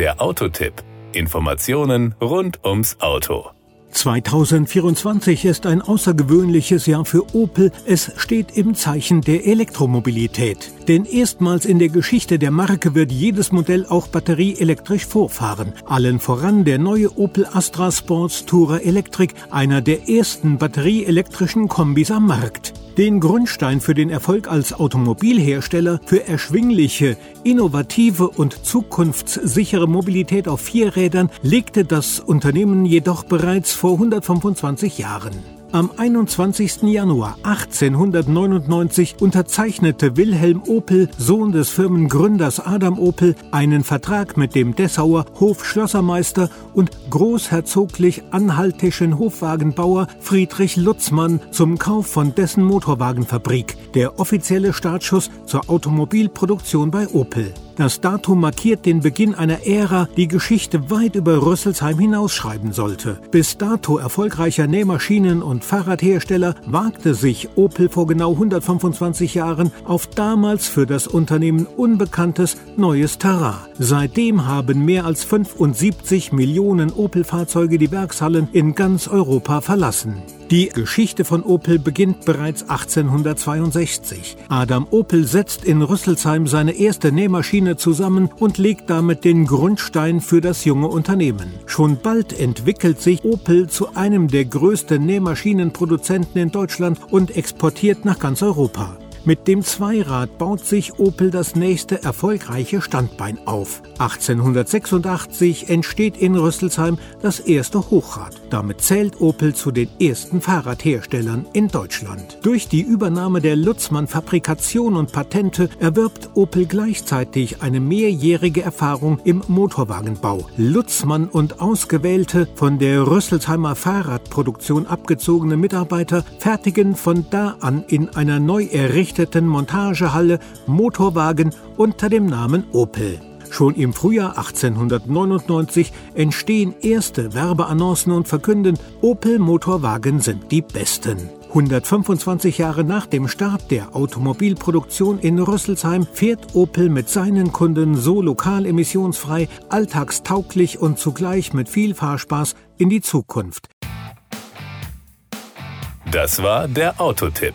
Der Autotipp. Informationen rund ums Auto. 2024 ist ein außergewöhnliches Jahr für Opel. Es steht im Zeichen der Elektromobilität. Denn erstmals in der Geschichte der Marke wird jedes Modell auch batterieelektrisch vorfahren. Allen voran der neue Opel Astra Sports Tourer Electric, einer der ersten batterieelektrischen Kombis am Markt. Den Grundstein für den Erfolg als Automobilhersteller für erschwingliche, innovative und zukunftssichere Mobilität auf vier Rädern legte das Unternehmen jedoch bereits vor 125 Jahren. Am 21. Januar 1899 unterzeichnete Wilhelm Opel, Sohn des Firmengründers Adam Opel, einen Vertrag mit dem Dessauer Hofschlossermeister und großherzoglich anhaltischen Hofwagenbauer Friedrich Lutzmann zum Kauf von dessen Motorwagenfabrik, der offizielle Startschuss zur Automobilproduktion bei Opel. Das Datum markiert den Beginn einer Ära, die Geschichte weit über Rüsselsheim hinausschreiben sollte. Bis dato erfolgreicher Nähmaschinen- und Fahrradhersteller wagte sich Opel vor genau 125 Jahren auf damals für das Unternehmen unbekanntes neues Terrain. Seitdem haben mehr als 75 Millionen Opel-Fahrzeuge die Werkshallen in ganz Europa verlassen. Die Geschichte von Opel beginnt bereits 1862. Adam Opel setzt in Rüsselsheim seine erste Nähmaschine zusammen und legt damit den Grundstein für das junge Unternehmen. Schon bald entwickelt sich Opel zu einem der größten Nähmaschinenproduzenten in Deutschland und exportiert nach ganz Europa. Mit dem Zweirad baut sich Opel das nächste erfolgreiche Standbein auf. 1886 entsteht in Rüsselsheim das erste Hochrad. Damit zählt Opel zu den ersten Fahrradherstellern in Deutschland. Durch die Übernahme der Lutzmann Fabrikation und Patente erwirbt Opel gleichzeitig eine mehrjährige Erfahrung im Motorwagenbau. Lutzmann und ausgewählte von der Rüsselsheimer Fahrradproduktion abgezogene Mitarbeiter fertigen von da an in einer neu errichteten errichteten Montagehalle Motorwagen unter dem Namen Opel. Schon im Frühjahr 1899 entstehen erste Werbeannoncen und verkünden, Opel Motorwagen sind die besten. 125 Jahre nach dem Start der Automobilproduktion in Rüsselsheim fährt Opel mit seinen Kunden so lokal emissionsfrei, alltagstauglich und zugleich mit viel Fahrspaß in die Zukunft. Das war der Autotipp.